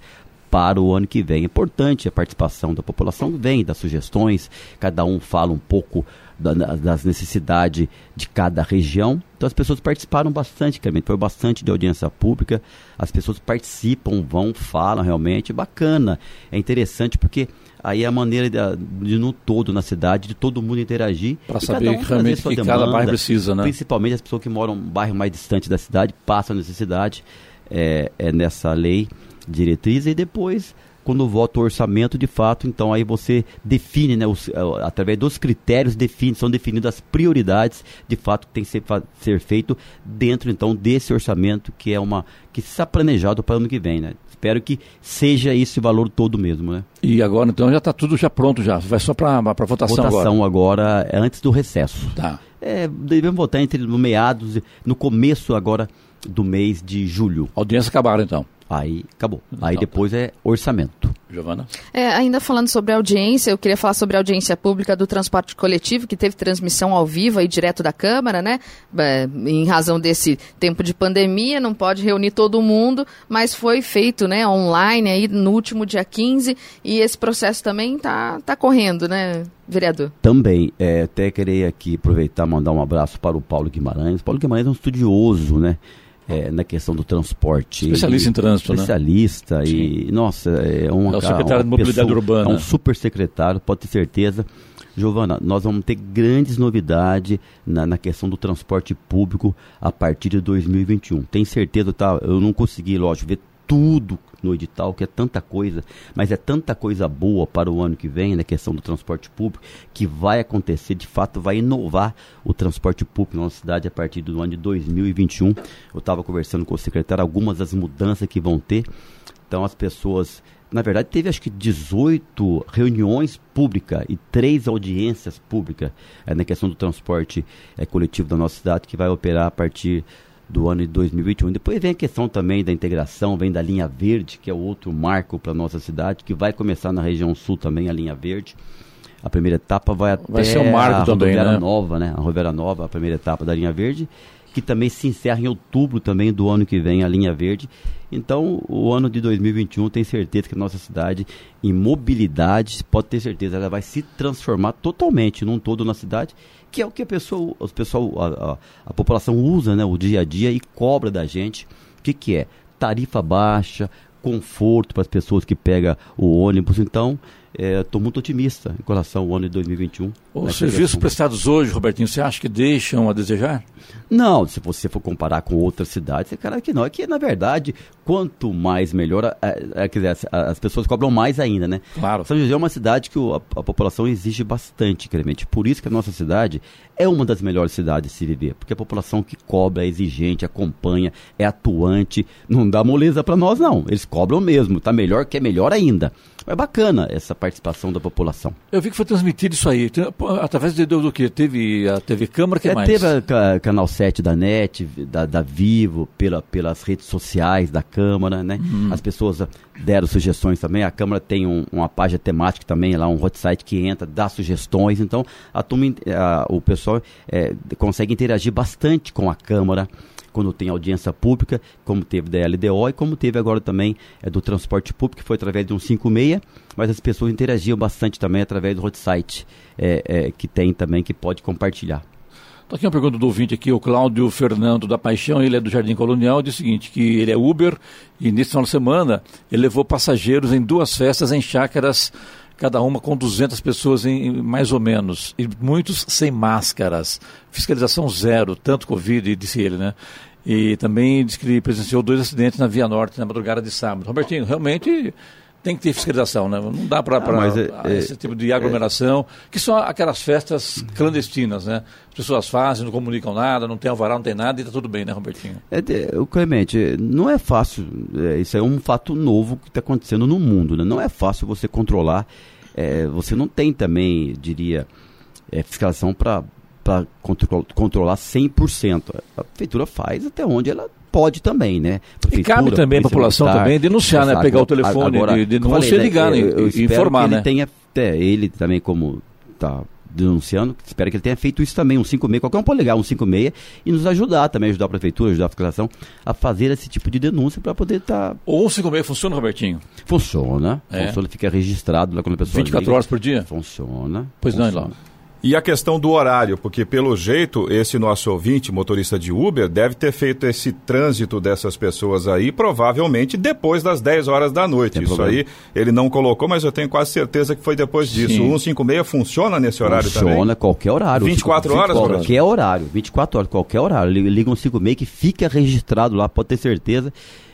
S7: para o ano que vem. É importante a participação da população, vem das sugestões, cada um fala um pouco da, das necessidades de cada região. Então as pessoas participaram bastante, Clemente. Foi bastante de audiência pública. As pessoas participam, vão, falam realmente. Bacana. É interessante porque aí é a maneira de, de no todo na cidade, de todo mundo interagir.
S1: Para saber um realmente que demanda, cada bairro precisa, né?
S7: Principalmente as pessoas que moram em um bairro mais distante da cidade, passam a necessidade é, é nessa lei diretriz e depois quando vota o orçamento, de fato, então aí você define, né, os, eh, através dos critérios, define, são definidas as prioridades, de fato, que tem que ser, ser feito dentro, então, desse orçamento que é uma, que está planejado para o ano que vem, né? Espero que seja esse valor todo mesmo, né?
S1: E agora, então, já está tudo já pronto já, vai só para votação,
S7: votação agora. agora é antes do recesso.
S1: Tá.
S7: É, devemos votar entre no meados, no começo agora do mês de julho.
S1: A audiência acabaram então.
S7: Aí acabou. Aí depois é orçamento.
S1: Giovana?
S3: É, ainda falando sobre audiência, eu queria falar sobre a audiência pública do transporte coletivo, que teve transmissão ao vivo aí direto da Câmara, né? É, em razão desse tempo de pandemia, não pode reunir todo mundo, mas foi feito né, online aí no último dia 15 e esse processo também está tá correndo, né, vereador?
S7: Também, é, até queria aqui aproveitar e mandar um abraço para o Paulo Guimarães. Paulo Guimarães é um estudioso, né? É, na questão do transporte.
S1: Especialista em trânsito,
S7: especialista né? Especialista e, nossa, é um...
S1: É o secretário de Mobilidade pessoa, Urbana.
S7: É um super secretário, pode ter certeza. Giovana, nós vamos ter grandes novidades na, na, questão do transporte público a partir de 2021. Tenho certeza, tá? Eu não consegui, lógico, ver tudo no edital, que é tanta coisa, mas é tanta coisa boa para o ano que vem, na questão do transporte público, que vai acontecer, de fato, vai inovar o transporte público na nossa cidade a partir do ano de 2021. Eu estava conversando com o secretário algumas das mudanças que vão ter. Então, as pessoas na verdade, teve acho que 18 reuniões públicas e três audiências públicas é, na questão do transporte é, coletivo da nossa cidade, que vai operar a partir do ano de 2021. Depois vem a questão também da integração, vem da linha verde, que é outro marco para nossa cidade, que vai começar na região sul também, a linha verde. A primeira etapa vai até
S1: vai ser um marco
S7: a
S1: também, né?
S7: Nova, né? A Rodoviária Nova, a primeira etapa da linha verde, que também se encerra em outubro também do ano que vem, a linha verde. Então, o ano de 2021 tem certeza que a nossa cidade, em mobilidade, pode ter certeza, ela vai se transformar totalmente num todo na cidade que é o que a pessoa, os pessoal, a, a, a, população usa, né, o dia a dia e cobra da gente. O que, que é? Tarifa baixa, conforto para as pessoas que pegam o ônibus. Então, estou é, muito otimista em relação ao ano de 2021.
S1: Os serviços prestados hoje, Robertinho, você acha que deixam a desejar?
S7: Não, se você for comparar com outras cidades, é claro que não. É que, na verdade, quanto mais melhor, é, é, quer dizer, as, as, pessoas cobram mais ainda, né?
S1: Claro.
S7: São José é uma cidade que o, a, a, população exige bastante, Clemente. Por isso que a nossa cidade é uma das melhores cidades de se viver. Porque a população que cobra é exigente, acompanha, é atuante, não dá moleza para nós, não. Eles cobram mesmo, tá melhor que é melhor ainda. É bacana essa participação da população.
S1: Eu vi que foi transmitido isso aí. Através de, do, do que? Teve a TV Câmara, que
S7: é,
S1: mais?
S7: Teve a, a, Canal 7 da NET, da, da Vivo, pela, pelas redes sociais da Câmara, né? Uhum. As pessoas deram sugestões também. A Câmara tem um, uma página temática também, lá um hot site que entra, dá sugestões. Então, a turma, a, o pessoal é, consegue interagir bastante com a Câmara quando tem audiência pública, como teve da LDO e como teve agora também é, do transporte público, que foi através de um 56, mas as pessoas interagiam bastante também através do hot site é, é, que tem também, que pode compartilhar.
S1: Está aqui uma pergunta do ouvinte aqui, o Cláudio Fernando da Paixão, ele é do Jardim Colonial, diz o seguinte, que ele é Uber e nesse final de semana ele levou passageiros em duas festas em chácaras, cada uma com 200 pessoas em, mais ou menos, e muitos sem máscaras. Fiscalização zero, tanto Covid, disse ele, né? E também disse que ele presenciou dois acidentes na Via Norte na madrugada de sábado. Robertinho, realmente tem que ter fiscalização, né? Não dá para ah, é, esse é, tipo de aglomeração, é, que são aquelas festas clandestinas, né? As pessoas fazem, não comunicam nada, não tem alvará, não tem nada e está tudo bem, né, Robertinho?
S7: É, o Clemente, não é fácil, é, isso é um fato novo que está acontecendo no mundo, né? Não é fácil você controlar, é, você não tem também, diria, é, fiscalização para para controlar 100%. A prefeitura faz até onde ela pode também, né?
S1: Prefeitura, e cabe também a população militar, também denunciar, né? Pegar o telefone, agora, de, denunciar, né, ligar, né? Eu, eu informar, né?
S7: Ele tenha, até ele também como tá denunciando, espero que ele tenha feito isso também, um 56, qualquer um pode ligar um 56 e nos ajudar também, ajudar a prefeitura, ajudar a fiscalização a fazer esse tipo de denúncia para poder estar... Tá...
S1: Ou um 56 funciona, Robertinho?
S7: Funciona, é. funciona, fica registrado lá quando a pessoa
S1: 24 liga. horas por dia?
S7: Funciona.
S1: Pois
S7: funciona.
S1: não, Ilão.
S5: E a questão do horário, porque pelo jeito esse nosso ouvinte, motorista de Uber, deve ter feito esse trânsito dessas pessoas aí, provavelmente depois das 10 horas da noite. Tem Isso problema. aí ele não colocou, mas eu tenho quase certeza que foi depois disso. O 156 funciona nesse horário
S7: funciona
S5: também?
S7: Funciona qualquer horário.
S5: 24 horas?
S7: Qualquer horário, 24 horas, qualquer horário. Liga um 56 que fica registrado lá, pode ter certeza,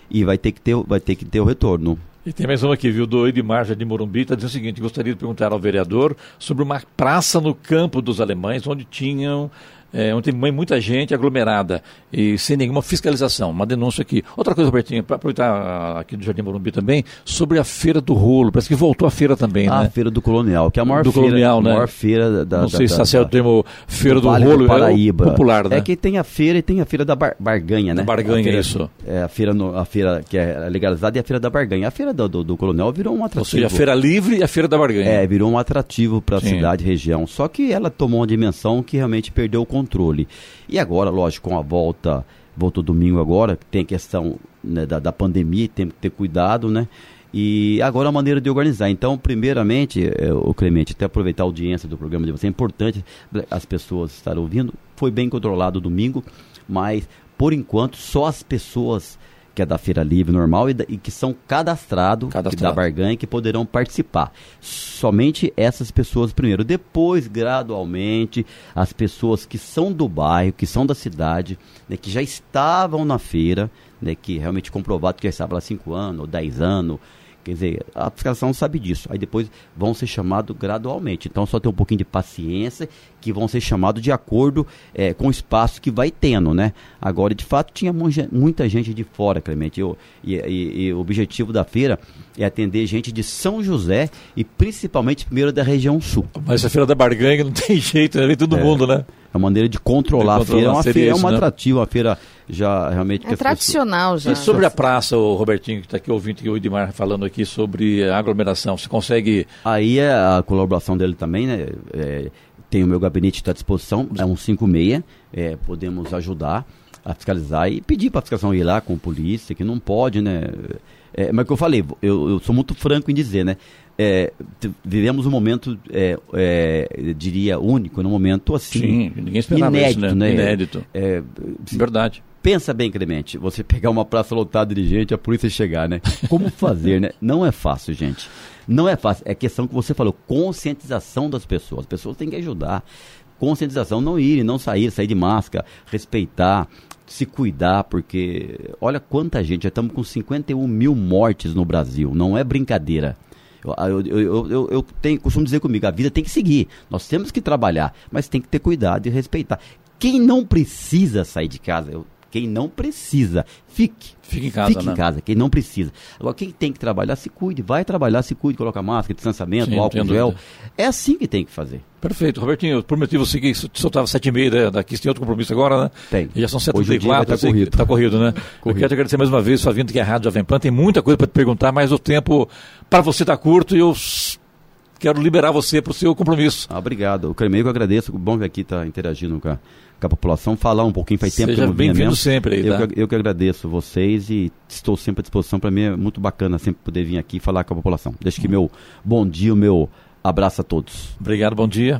S7: e vai ter que ter, vai ter, que ter o retorno.
S1: E tem mais uma aqui, viu, do Edmar de Morumbi, está dizendo o seguinte, gostaria de perguntar ao vereador sobre uma praça no campo dos alemães, onde tinham é, onde tem muita gente aglomerada e sem nenhuma fiscalização. Uma denúncia aqui. Outra coisa, Robertinho, para aproveitar aqui do Jardim Morumbi também, sobre a Feira do Rolo. Parece que voltou a feira também,
S7: ah,
S1: né?
S7: A Feira do Colonial, que é a maior
S1: do
S7: feira,
S1: Colonial, né?
S7: maior feira da...
S1: Não
S7: da,
S1: sei se está certo o termo Feira do, do
S7: vale
S1: Rolo,
S7: do Paraíba.
S1: é popular, né?
S7: É que tem a feira e tem a Feira da bar, Barganha, né?
S1: Barganha,
S7: feira,
S1: isso.
S7: É a feira, no, a feira que é legalizada e a Feira da Barganha. A Feira do, do, do Colonial virou um atrativo.
S1: Ou seja, a Feira Livre e a Feira da Barganha.
S7: É, virou um atrativo para a cidade e região. Só que ela tomou uma dimensão que realmente perdeu o controle. E agora, lógico, com a volta, voltou domingo agora, tem a questão né, da, da pandemia, tem que ter cuidado, né? E agora a maneira de organizar. Então, primeiramente, é, o Clemente, até aproveitar a audiência do programa de você, é importante as pessoas estarem ouvindo. Foi bem controlado domingo, mas por enquanto só as pessoas que é da Feira Livre normal e, da, e que são cadastrados
S1: Cadastrado.
S7: da barganha que poderão participar. Somente essas pessoas primeiro. Depois, gradualmente, as pessoas que são do bairro, que são da cidade, né, que já estavam na feira, né, que realmente comprovado que já estavam lá 5 anos ou 10 anos, Quer dizer, a fiscalização sabe disso. Aí depois vão ser chamados gradualmente. Então só ter um pouquinho de paciência, que vão ser chamados de acordo é, com o espaço que vai tendo, né? Agora, de fato, tinha muita gente de fora, Clemente. Eu, e, e, e, o objetivo da feira é atender gente de São José e principalmente primeiro da região sul.
S1: Mas a feira da barganha não tem jeito, né? Vem todo é. mundo, né?
S7: É uma maneira de controlar, controlar a feira. É uma feira, isso, é uma né? atrativa, uma feira já realmente...
S3: É tradicional
S1: pessoas...
S3: já.
S1: E sobre a praça, o Robertinho, que está aqui ouvindo, que o Edmar falando aqui sobre a aglomeração, você consegue...
S7: Aí é a colaboração dele também, né? É, tem o meu gabinete está à disposição, é um 56, é, podemos ajudar a fiscalizar e pedir para a fiscalização ir lá com a polícia, que não pode, né? É, mas o que eu falei, eu, eu sou muito franco em dizer, né? é, vivemos um momento, é, é, diria, único, num momento assim.
S1: Sim, ninguém esperava
S7: inédito,
S1: isso, né?
S7: né?
S1: Inédito.
S7: É,
S1: Verdade.
S7: Pensa bem, Clemente, você pegar uma praça lotada de gente, a polícia chegar, né? Como fazer, né? Não é fácil, gente. Não é fácil. É questão que você falou, conscientização das pessoas. As pessoas têm que ajudar. Conscientização, não ir, não sair, sair de máscara, respeitar, se cuidar, porque olha quanta gente, já estamos com 51 mil mortes no Brasil, não é brincadeira. Eu, eu, eu, eu, tenho, costumo dizer comigo, a vida tem que seguir. Nós temos que trabalhar, mas tem que ter cuidado e respeitar. Quem não precisa sair de casa, eu, quem não precisa, fique.
S1: Fique em casa,
S7: Fique
S1: né?
S7: em casa, quem não precisa. Agora, quem tem que trabalhar, se cuide. Vai trabalhar, se cuide, coloca máscara, distanciamento,
S1: Sim,
S7: álcool gel. É assim que tem que fazer.
S1: Perfeito. Robertinho, eu prometi você que soltava sete e meia né? daqui, você tem outro compromisso agora, né?
S7: Tem.
S1: E já são sete e quatro.
S7: Está corrido.
S1: Tá corrido, né?
S7: corrido.
S1: Eu quero te agradecer mais uma vez sua vinda aqui à Rádio Jovem Pan. Tem muita coisa para te perguntar, mas o tempo para você está curto e eu quero liberar você para o seu compromisso.
S7: Ah, obrigado. O Cremeio eu agradeço. Bom que aqui está interagindo com a, com a, população, falar um pouquinho. Faz tempo
S1: Seja
S7: que eu não vinha
S1: bem-vindo sempre aí,
S7: eu,
S1: tá?
S7: que, eu que agradeço vocês e estou sempre à disposição. Para mim é muito bacana sempre poder vir aqui falar com a população. Deixa que meu bom dia, o meu abraço a todos.
S1: Obrigado, bom dia.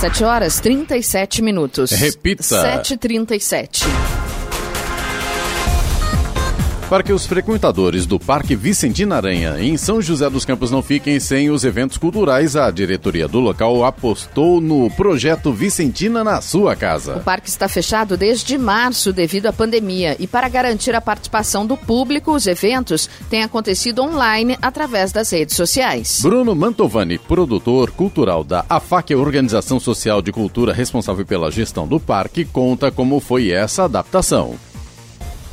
S3: 7 horas 37 minutos.
S2: Repita.
S3: 7h37.
S2: Para que os frequentadores do Parque Vicentina Aranha, em São José dos Campos, não fiquem sem os eventos culturais, a diretoria do local apostou no projeto Vicentina na sua casa.
S3: O parque está fechado desde março devido à pandemia e para garantir a participação do público, os eventos têm acontecido online através das redes sociais.
S2: Bruno Mantovani, produtor cultural da AFAC, Organização Social de Cultura responsável pela gestão do parque, conta como foi essa adaptação.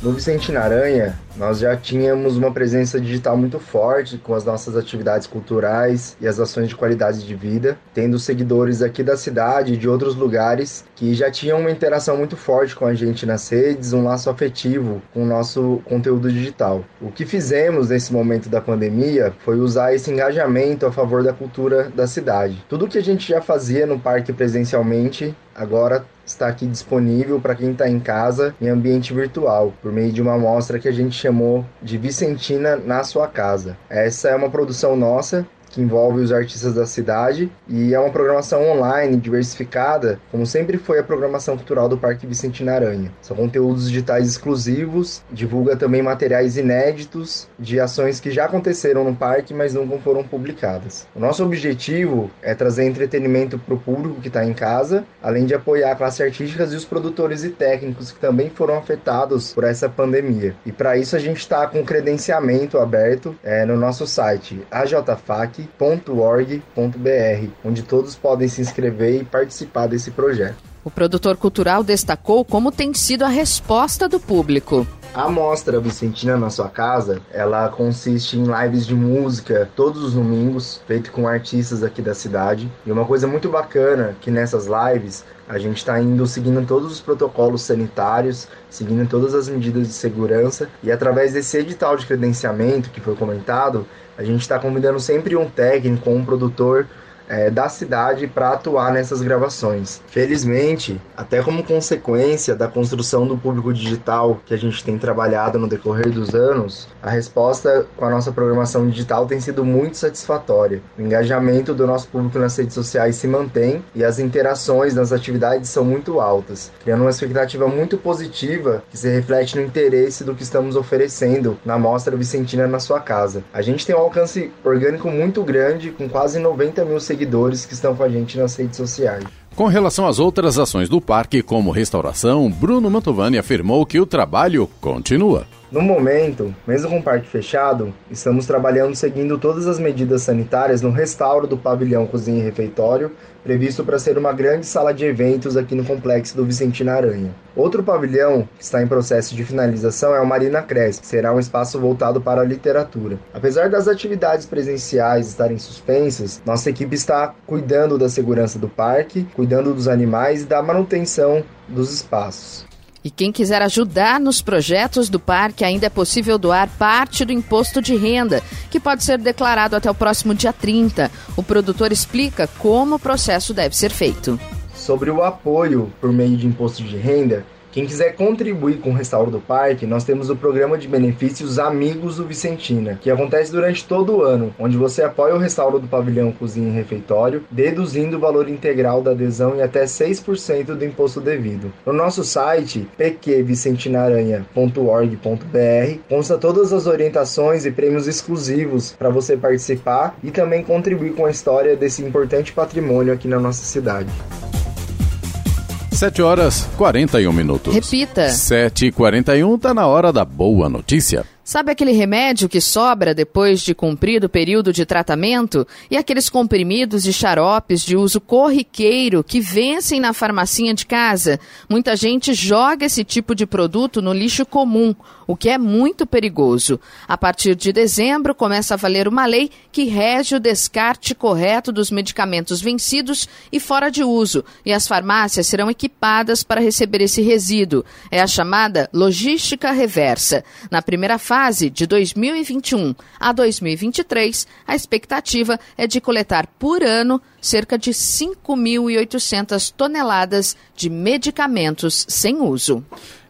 S8: No Vicentina Aranha, nós já tínhamos uma presença digital muito forte com as nossas atividades culturais e as ações de qualidade de vida, tendo seguidores aqui da cidade e de outros lugares que já tinham uma interação muito forte com a gente nas redes, um laço afetivo com o nosso conteúdo digital. O que fizemos nesse momento da pandemia foi usar esse engajamento a favor da cultura da cidade. Tudo que a gente já fazia no parque presencialmente, agora está aqui disponível para quem está em casa em ambiente virtual, por meio de uma amostra que a gente chamou de Vicentina na sua casa. Essa é uma produção nossa que envolve os artistas da cidade e é uma programação online, diversificada, como sempre foi a programação cultural do Parque Vicentina Aranha. São conteúdos digitais exclusivos, divulga também materiais inéditos de ações que já aconteceram no parque, mas nunca foram publicadas. O nosso objetivo é trazer entretenimento para o público que está em casa, além de apoiar a classe artística e os produtores e técnicos que também foram afetados por essa pandemia. E para isso a gente está com credenciamento aberto é, no nosso site ajfac.org.br, onde todos podem se inscrever e participar desse projeto.
S3: O produtor cultural destacou como tem sido a resposta do público.
S8: A mostra Vicentina na sua casa, ela consiste em lives de música todos os domingos, feito com artistas aqui da cidade. E uma coisa muito bacana que nessas lives a gente está indo seguindo todos os protocolos sanitários, seguindo todas as medidas de segurança e através desse edital de credenciamento que foi comentado, a gente está convidando sempre um técnico um produtor é, da cidade para atuar nessas gravações. Felizmente, até como consequência da construção do público digital que a gente tem trabalhado no decorrer dos anos, a resposta com a nossa programação digital tem sido muito satisfatória. O engajamento do nosso público nas redes sociais se mantém e as interações nas atividades são muito altas, criando uma expectativa muito positiva que se reflete no interesse do que estamos oferecendo na Mostra Vicentina na sua casa. A gente tem um alcance orgânico muito grande, com quase 90 mil seguidores seguidores que estão com a gente nas redes sociais.
S2: Com relação às outras ações do parque, como restauração, Bruno Mantovani afirmou que o trabalho continua.
S8: No momento, mesmo com o parque fechado, estamos trabalhando seguindo todas as medidas sanitárias no restauro do pavilhão cozinha e refeitório, previsto para ser uma grande sala de eventos aqui no complexo do Vicentina Aranha. Outro pavilhão que está em processo de finalização é o Marina Cresp, que será um espaço voltado para a literatura. Apesar das atividades presenciais estarem suspensas, nossa equipe está cuidando da segurança do parque, cuidando dos animais e da manutenção dos espaços.
S3: E quem quiser ajudar nos projetos do parque, ainda é possível doar parte do imposto de renda, que pode ser declarado até o próximo dia 30. O produtor explica como o processo deve ser feito.
S8: Sobre o apoio por meio de imposto de renda, quem quiser contribuir com o restauro do parque, nós temos o programa de benefícios Amigos do Vicentina, que acontece durante todo o ano, onde você apoia o restauro do pavilhão cozinha e refeitório, deduzindo o valor integral da adesão e até 6% do imposto devido. No nosso site, pqvicentinaranha.org.br, consta todas as orientações e prêmios exclusivos para você participar e também contribuir com a história desse importante patrimônio aqui na nossa cidade.
S2: 7 horas 41 minutos.
S3: Repita.
S2: 7 e 41 tá na hora da boa notícia.
S3: Sabe aquele remédio que sobra depois de cumprido o período de tratamento? E aqueles comprimidos e xaropes de uso corriqueiro que vencem na farmacinha de casa? Muita gente joga esse tipo de produto no lixo comum, o que é muito perigoso. A partir de dezembro começa a valer uma lei que rege o descarte correto dos medicamentos vencidos e fora de uso, e as farmácias serão equipadas para receber esse resíduo. É a chamada logística reversa. Na primeira fase, fase de 2021 a 2023, a expectativa é de coletar por ano cerca de 5.800 toneladas de medicamentos sem uso.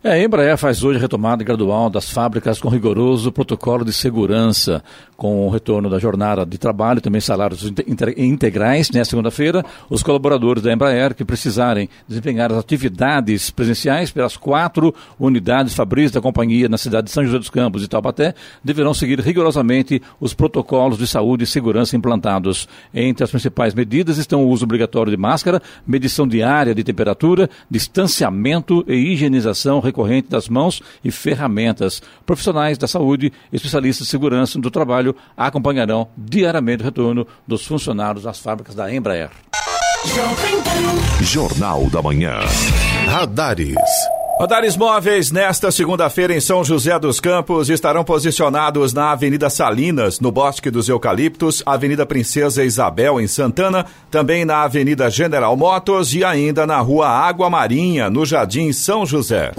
S1: É, a Embraer faz hoje a retomada gradual das fábricas com rigoroso protocolo de segurança, com o retorno da jornada de trabalho, também salários integrais. Né, segunda-feira, os colaboradores da Embraer que precisarem desempenhar as atividades presenciais pelas quatro unidades fabris da companhia na cidade de São José dos Campos e Taubaté deverão seguir rigorosamente os protocolos de saúde e segurança implantados. Entre as principais medidas estão o uso obrigatório de máscara, medição diária de temperatura, distanciamento e higienização recorrente das mãos e ferramentas. Profissionais da saúde, especialistas de segurança do trabalho acompanharão diariamente o retorno dos funcionários das fábricas da Embraer.
S6: Jornal da Manhã. Radares.
S5: Radares móveis nesta segunda-feira em São José dos Campos estarão posicionados na Avenida Salinas, no Bosque dos Eucaliptos, Avenida Princesa Isabel em Santana, também na Avenida General Motors e ainda na Rua Água Marinha, no Jardim São José.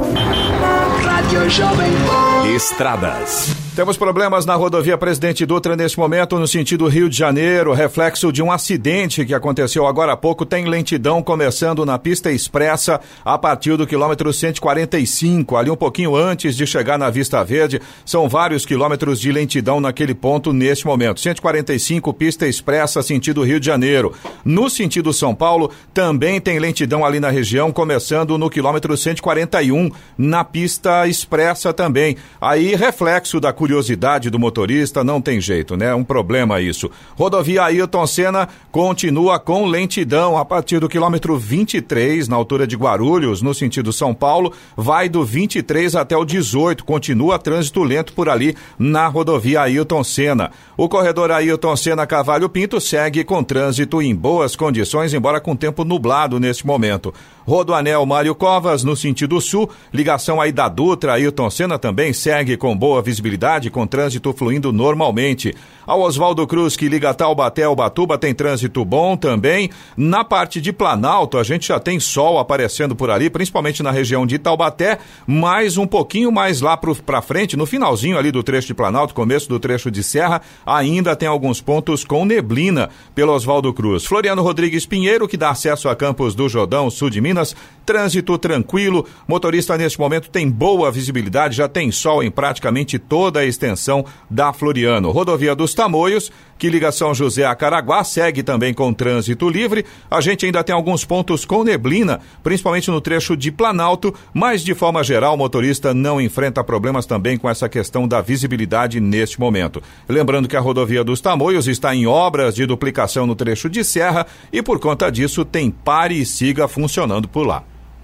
S5: Estradas. Temos problemas na rodovia Presidente Dutra neste momento, no sentido Rio de Janeiro, reflexo de um acidente que aconteceu agora há pouco. Tem lentidão começando na pista expressa a partir do quilômetro 145, ali um pouquinho antes de chegar na Vista Verde. São vários quilômetros de lentidão naquele ponto neste momento. 145, pista expressa, sentido Rio de Janeiro. No sentido São Paulo, também tem lentidão ali na região, começando no quilômetro 141, na pista expressa também. Aí, reflexo da curiosidade do motorista, não tem jeito, né? Um problema isso. Rodovia Ailton Senna continua com lentidão a partir do quilômetro 23, na altura de Guarulhos, no sentido São Paulo, vai do 23 até o 18, continua trânsito lento por ali na rodovia Ailton Senna. O corredor Ailton Senna Cavalho Pinto segue com trânsito em boas condições, embora com tempo nublado neste momento. Rodoanel Mário Covas, no sentido sul, ligação aí da Dutra, Ailton Senna também segue com boa visibilidade, com trânsito fluindo normalmente. A Oswaldo Cruz, que liga Taubaté ao Batuba, tem trânsito bom também. Na parte de Planalto, a gente já tem sol aparecendo por ali, principalmente na região de Taubaté, mas um pouquinho mais lá para frente, no finalzinho ali do trecho de Planalto, começo do trecho de Serra, ainda tem alguns pontos com neblina pelo Oswaldo Cruz. Floriano Rodrigues Pinheiro, que dá acesso a Campos do Jordão, sul de Minas, trânsito tranquilo. Motorista neste momento tem boa visibilidade, já tem sol em praticamente toda a extensão da Floriano. Rodovia dos Tamoios, que liga São José a Caraguá, segue também com trânsito livre. A gente ainda tem alguns pontos com neblina, principalmente no trecho de Planalto, mas de forma geral o motorista não enfrenta problemas também com essa questão da visibilidade neste momento. Lembrando que a rodovia dos Tamoios está em obras de duplicação no trecho de Serra e por conta disso tem pare e siga funcionando por lá.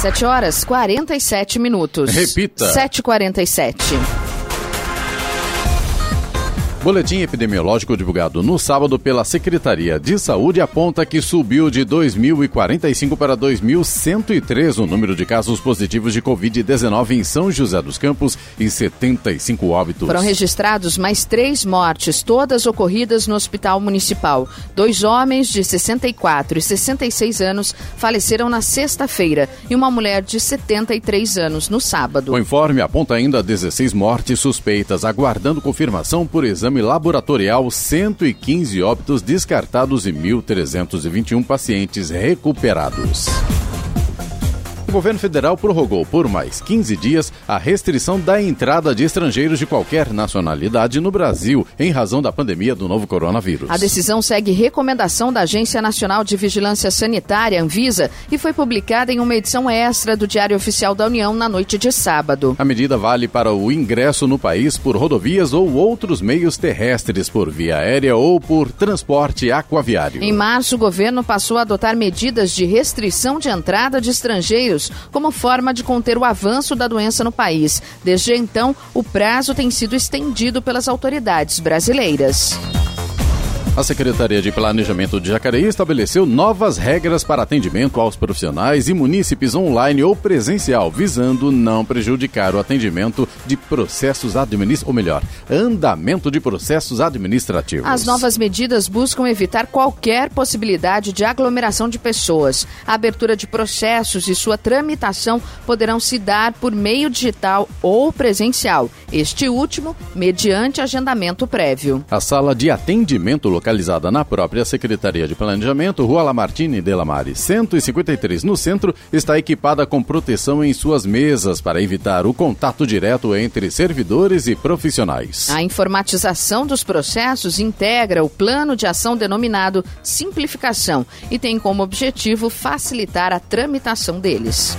S3: 7 horas 47 minutos.
S2: Repita.
S3: 7h47.
S2: Boletim epidemiológico divulgado no sábado pela Secretaria de Saúde aponta que subiu de 2.045 para 2.103 o número de casos positivos de Covid-19 em São José dos Campos e 75 óbitos.
S3: Foram registrados mais três mortes, todas ocorridas no Hospital Municipal. Dois homens de 64 e 66 anos faleceram na sexta-feira e uma mulher de 73 anos no sábado.
S2: O informe aponta ainda 16 mortes suspeitas, aguardando confirmação por exame laboratorial, 115 óbitos descartados e 1.321 pacientes recuperados. O governo federal prorrogou por mais 15 dias a restrição da entrada de estrangeiros de qualquer nacionalidade no Brasil, em razão da pandemia do novo coronavírus.
S3: A decisão segue recomendação da Agência Nacional de Vigilância Sanitária, Anvisa, e foi publicada em uma edição extra do Diário Oficial da União na noite de sábado.
S2: A medida vale para o ingresso no país por rodovias ou outros meios terrestres, por via aérea ou por transporte aquaviário.
S3: Em março, o governo passou a adotar medidas de restrição de entrada de estrangeiros como forma de conter o avanço da doença no país. Desde então, o prazo tem sido estendido pelas autoridades brasileiras.
S2: A Secretaria de Planejamento de Jacareí estabeleceu novas regras para atendimento aos profissionais e munícipes online ou presencial, visando não prejudicar o atendimento de processos administrativos, ou melhor, andamento de processos administrativos.
S3: As novas medidas buscam evitar qualquer possibilidade de aglomeração de pessoas. A abertura de processos e sua tramitação poderão se dar por meio digital ou presencial, este último mediante agendamento prévio.
S2: A sala de atendimento localizada na própria Secretaria de Planejamento, Rua Lamartine de Lamare, 153 no centro, está equipada com proteção em suas mesas para evitar o contato direto entre servidores e profissionais.
S3: A informatização dos processos integra o plano de ação denominado Simplificação e tem como objetivo facilitar a tramitação deles.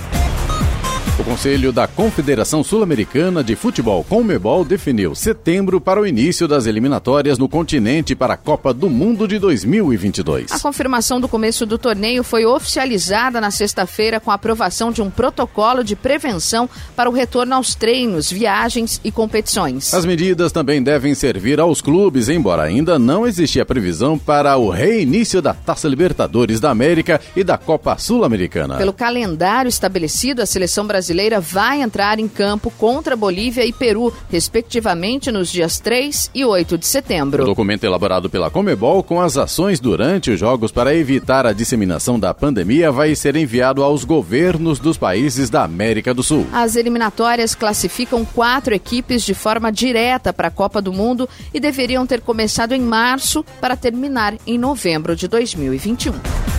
S2: O Conselho da Confederação Sul-Americana de Futebol, CONMEBOL, definiu setembro para o início das eliminatórias no continente para a Copa do Mundo de 2022.
S3: A confirmação do começo do torneio foi oficializada na sexta-feira com a aprovação de um protocolo de prevenção para o retorno aos treinos, viagens e competições.
S2: As medidas também devem servir aos clubes, embora ainda não existia previsão para o reinício da Taça Libertadores da América e da Copa Sul-Americana.
S3: Pelo calendário estabelecido, a seleção brasileira brasileira vai entrar em campo contra Bolívia e Peru, respectivamente nos dias 3 e 8 de setembro.
S2: O documento elaborado pela Comebol com as ações durante os jogos para evitar a disseminação da pandemia vai ser enviado aos governos dos países da América do Sul.
S3: As eliminatórias classificam quatro equipes de forma direta para a Copa do Mundo e deveriam ter começado em março para terminar em novembro de 2021.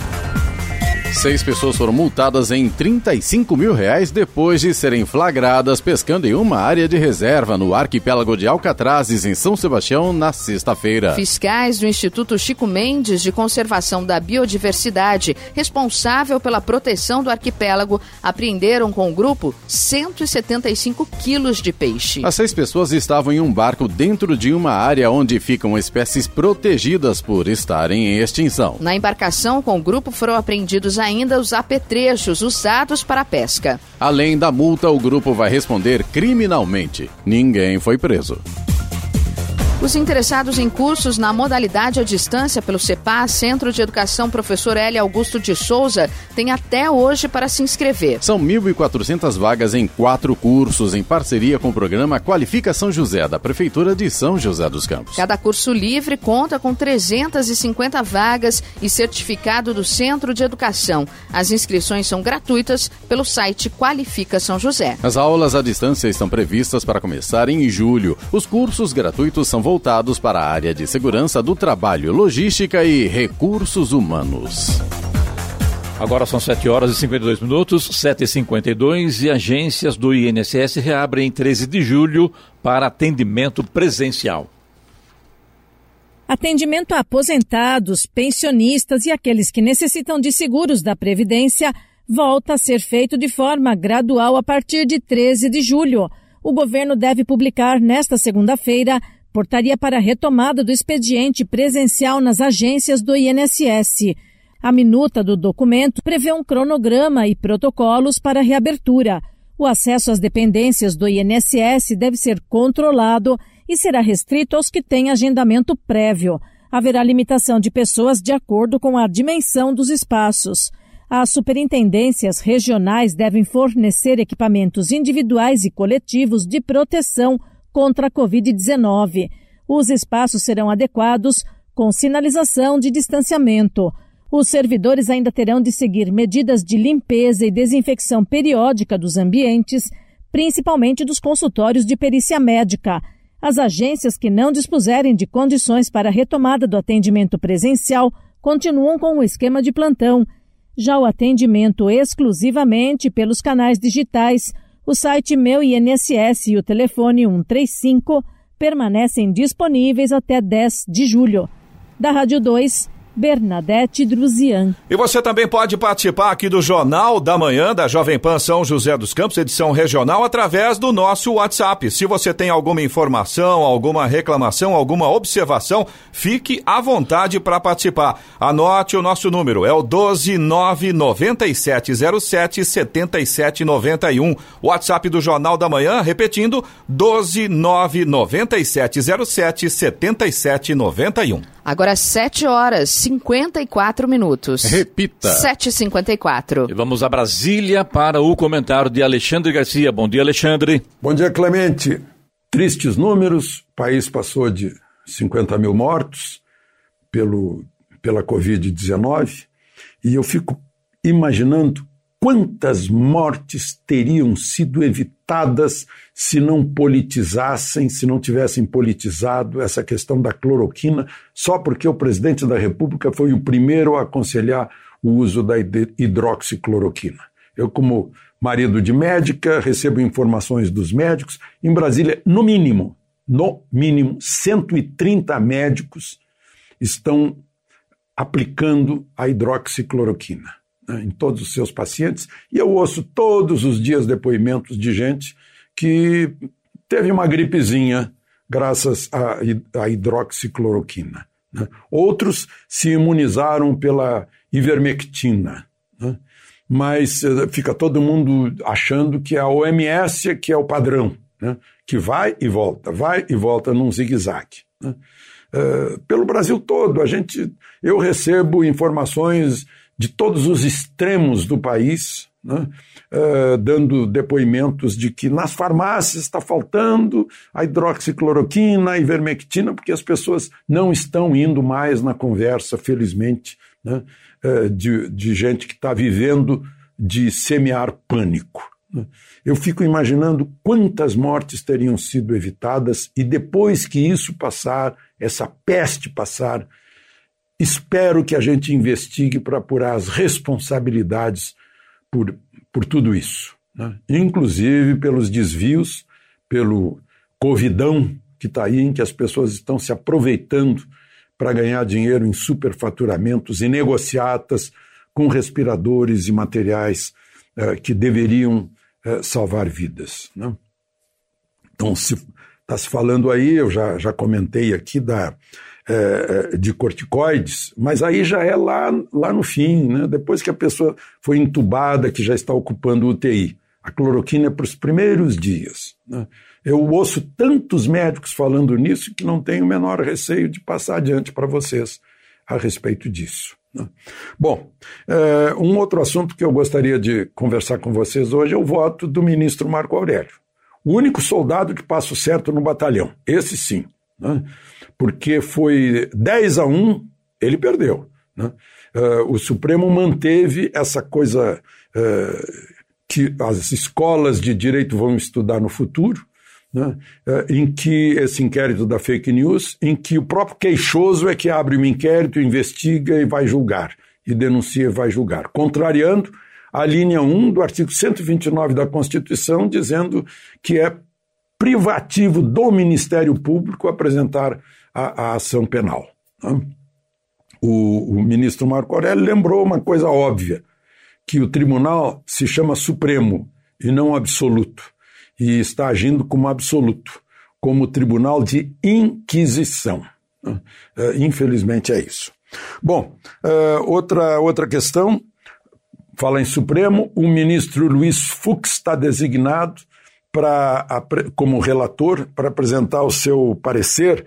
S2: Seis pessoas foram multadas em 35 mil reais depois de serem flagradas pescando em uma área de reserva no arquipélago de Alcatrazes, em São Sebastião, na sexta-feira.
S3: Fiscais do Instituto Chico Mendes de Conservação da Biodiversidade, responsável pela proteção do arquipélago, apreenderam com o grupo 175 quilos de peixe.
S2: As seis pessoas estavam em um barco dentro de uma área onde ficam espécies protegidas por estarem em extinção.
S3: Na embarcação com o grupo foram apreendidos ainda os apetrechos usados para a pesca.
S2: Além da multa, o grupo vai responder criminalmente. Ninguém foi preso.
S3: Os interessados em cursos na modalidade à distância pelo CEPA, Centro de Educação Professor L. Augusto de Souza, têm até hoje para se inscrever.
S2: São 1.400 vagas em quatro cursos, em parceria com o programa Qualifica São José, da Prefeitura de São José dos Campos.
S3: Cada curso livre conta com 350 vagas e certificado do Centro de Educação. As inscrições são gratuitas pelo site Qualifica São José.
S2: As aulas à distância estão previstas para começar em julho. Os cursos gratuitos são voltados para a área de segurança do trabalho, logística e recursos humanos.
S1: Agora são 7 horas e 52 minutos, 7h52, e agências do INSS reabrem em 13 de julho para atendimento presencial.
S9: Atendimento a aposentados, pensionistas e aqueles que necessitam de seguros da Previdência volta a ser feito de forma gradual a partir de 13 de julho. O governo deve publicar nesta segunda-feira portaria para a retomada do expediente presencial nas agências do INSS. A minuta do documento prevê um cronograma e protocolos para a reabertura. O acesso às dependências do INSS deve ser controlado e será restrito aos que têm agendamento prévio. Haverá limitação de pessoas de acordo com a dimensão dos espaços. As superintendências regionais devem fornecer equipamentos individuais e coletivos de proteção contra a Covid-19. Os espaços serão adequados com sinalização de distanciamento. Os servidores ainda terão de seguir medidas de limpeza e desinfecção periódica dos ambientes, principalmente dos consultórios de perícia médica. As agências que não dispuserem de condições para a retomada do atendimento presencial continuam com o esquema de plantão. Já o atendimento exclusivamente pelos canais digitais o site Meu INSS e o telefone 135 permanecem disponíveis até 10 de julho. Da Rádio 2, Bernadette Druzian.
S5: E você também pode participar aqui do Jornal da Manhã da Jovem Pan São José dos Campos, edição regional, através do nosso WhatsApp. Se você tem alguma informação, alguma reclamação, alguma observação, fique à vontade para participar. Anote o nosso número, é o 12997077791. WhatsApp do Jornal da Manhã, repetindo, 12997077791.
S3: Agora 7 horas 54 minutos.
S2: Repita.
S3: 7h54.
S1: E vamos a Brasília para o comentário de Alexandre Garcia. Bom dia, Alexandre.
S4: Bom dia, Clemente. Tristes números, o país passou de 50 mil mortos pelo, pela Covid-19 e eu fico imaginando quantas mortes teriam sido evitadas se não politizassem, se não tivessem politizado essa questão da cloroquina, só porque o presidente da República foi o primeiro a aconselhar o uso da hidroxicloroquina. Eu, como marido de médica, recebo informações dos médicos. Em Brasília, no mínimo, no mínimo, 130 médicos estão aplicando a hidroxicloroquina em todos os seus pacientes, e eu ouço todos os dias depoimentos de gente que teve uma gripezinha graças à hidroxicloroquina. Né? Outros se imunizaram pela ivermectina. Né? Mas uh, fica todo mundo achando que é a OMS que é o padrão, né? que vai e volta, vai e volta num zigue-zague. Né? Uh, pelo Brasil todo, a gente, eu recebo informações de todos os extremos do país, né, uh, dando depoimentos de que nas farmácias está faltando a hidroxicloroquina, a ivermectina, porque as pessoas não estão indo mais na conversa, felizmente, né, uh, de, de gente que está vivendo de semear pânico. Né. Eu fico imaginando quantas mortes teriam sido evitadas e depois que isso passar, essa peste passar, espero que a gente investigue para apurar as responsabilidades por, por tudo isso, né? inclusive pelos desvios, pelo covidão que está aí, em que as pessoas estão se aproveitando para ganhar dinheiro em superfaturamentos e negociatas com respiradores e materiais uh, que deveriam uh, salvar vidas. Né? Então, se está se falando aí, eu já, já comentei aqui da, é, de corticoides, mas aí já é lá, lá no fim, né? depois que a pessoa foi entubada, que já está ocupando UTI. A cloroquina é para os primeiros dias. Né? Eu ouço tantos médicos falando nisso que não tenho o menor receio de passar adiante para vocês a respeito disso. Né? Bom, é, um outro assunto que eu gostaria de conversar com vocês hoje é o voto do ministro Marco Aurélio. O único soldado que passa o certo no batalhão, esse sim. Né? Porque foi 10 a 1, ele perdeu. Né? Uh, o Supremo manteve essa coisa uh, que as escolas de direito vão estudar no futuro, né? uh, em que esse inquérito da fake news, em que o próprio queixoso é que abre um inquérito, investiga e vai julgar, e denuncia e vai julgar, contrariando a linha 1 do artigo 129 da Constituição, dizendo que é privativo do Ministério Público apresentar a, a ação penal. Né? O, o ministro Marco Aurélio lembrou uma coisa óbvia, que o tribunal se chama Supremo e não absoluto, e está agindo como absoluto, como tribunal de inquisição. Né? É, infelizmente é isso. Bom, é, outra, outra questão, fala em Supremo, o ministro Luiz Fux está designado para como relator para apresentar o seu parecer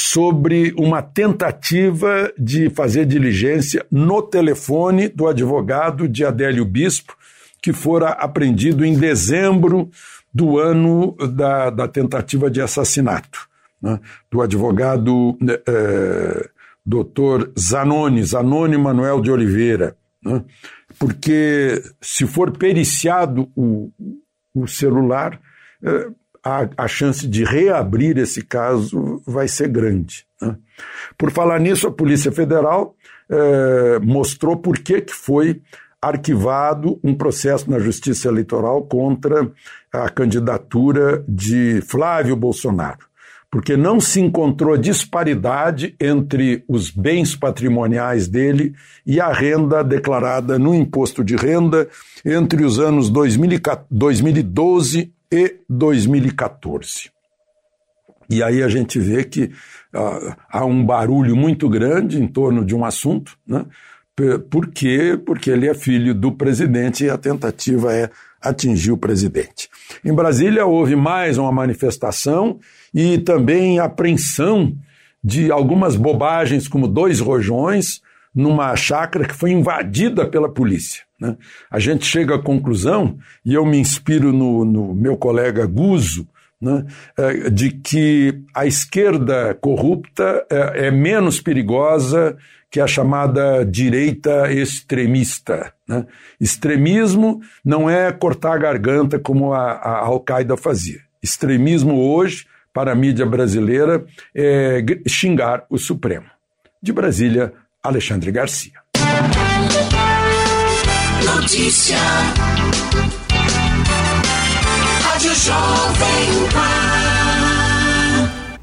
S4: sobre uma tentativa de fazer diligência no telefone do advogado de Adélio Bispo, que fora apreendido em dezembro do ano da, da tentativa de assassinato, né, do advogado é, doutor Zanoni, Zanoni Manuel de Oliveira. Né, porque se for periciado o, o celular, é, a, a chance de reabrir esse caso vai ser grande. Né? Por falar nisso, a Polícia Federal é, mostrou por que, que foi arquivado um processo na Justiça Eleitoral contra a candidatura de Flávio Bolsonaro. Porque não se encontrou disparidade entre os bens patrimoniais dele e a renda declarada no imposto de renda entre os anos 2012 e 2014. E aí a gente vê que uh, há um barulho muito grande em torno de um assunto, né? Por quê? Porque ele é filho do presidente e a tentativa é atingir o presidente. Em Brasília houve mais uma manifestação e também apreensão de algumas bobagens, como dois rojões, numa chácara que foi invadida pela polícia. Né? A gente chega à conclusão, e eu me inspiro no, no meu colega Guzo, né, é, de que a esquerda corrupta é, é, menos perigosa que a chamada direita extremista. Né? Extremismo não é cortar a garganta como a, a Al-Qaeda fazia. Extremismo hoje, para a mídia brasileira, é xingar o Supremo. De Brasília, Alexandre Garcia. Notícia.
S1: Rádio Jovem Pan.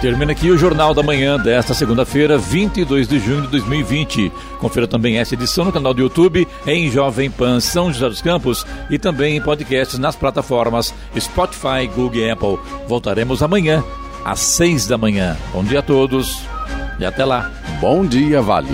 S1: Termina aqui o Jornal da Manhã desta segunda-feira, 22 de junho de 2020. Confira também essa edição no canal do YouTube, em Jovem Pan São José dos Campos e também em podcasts nas plataformas Spotify, Google e Apple. Voltaremos amanhã, às seis da manhã. Bom dia a todos e até lá.
S2: Bom dia, Vale.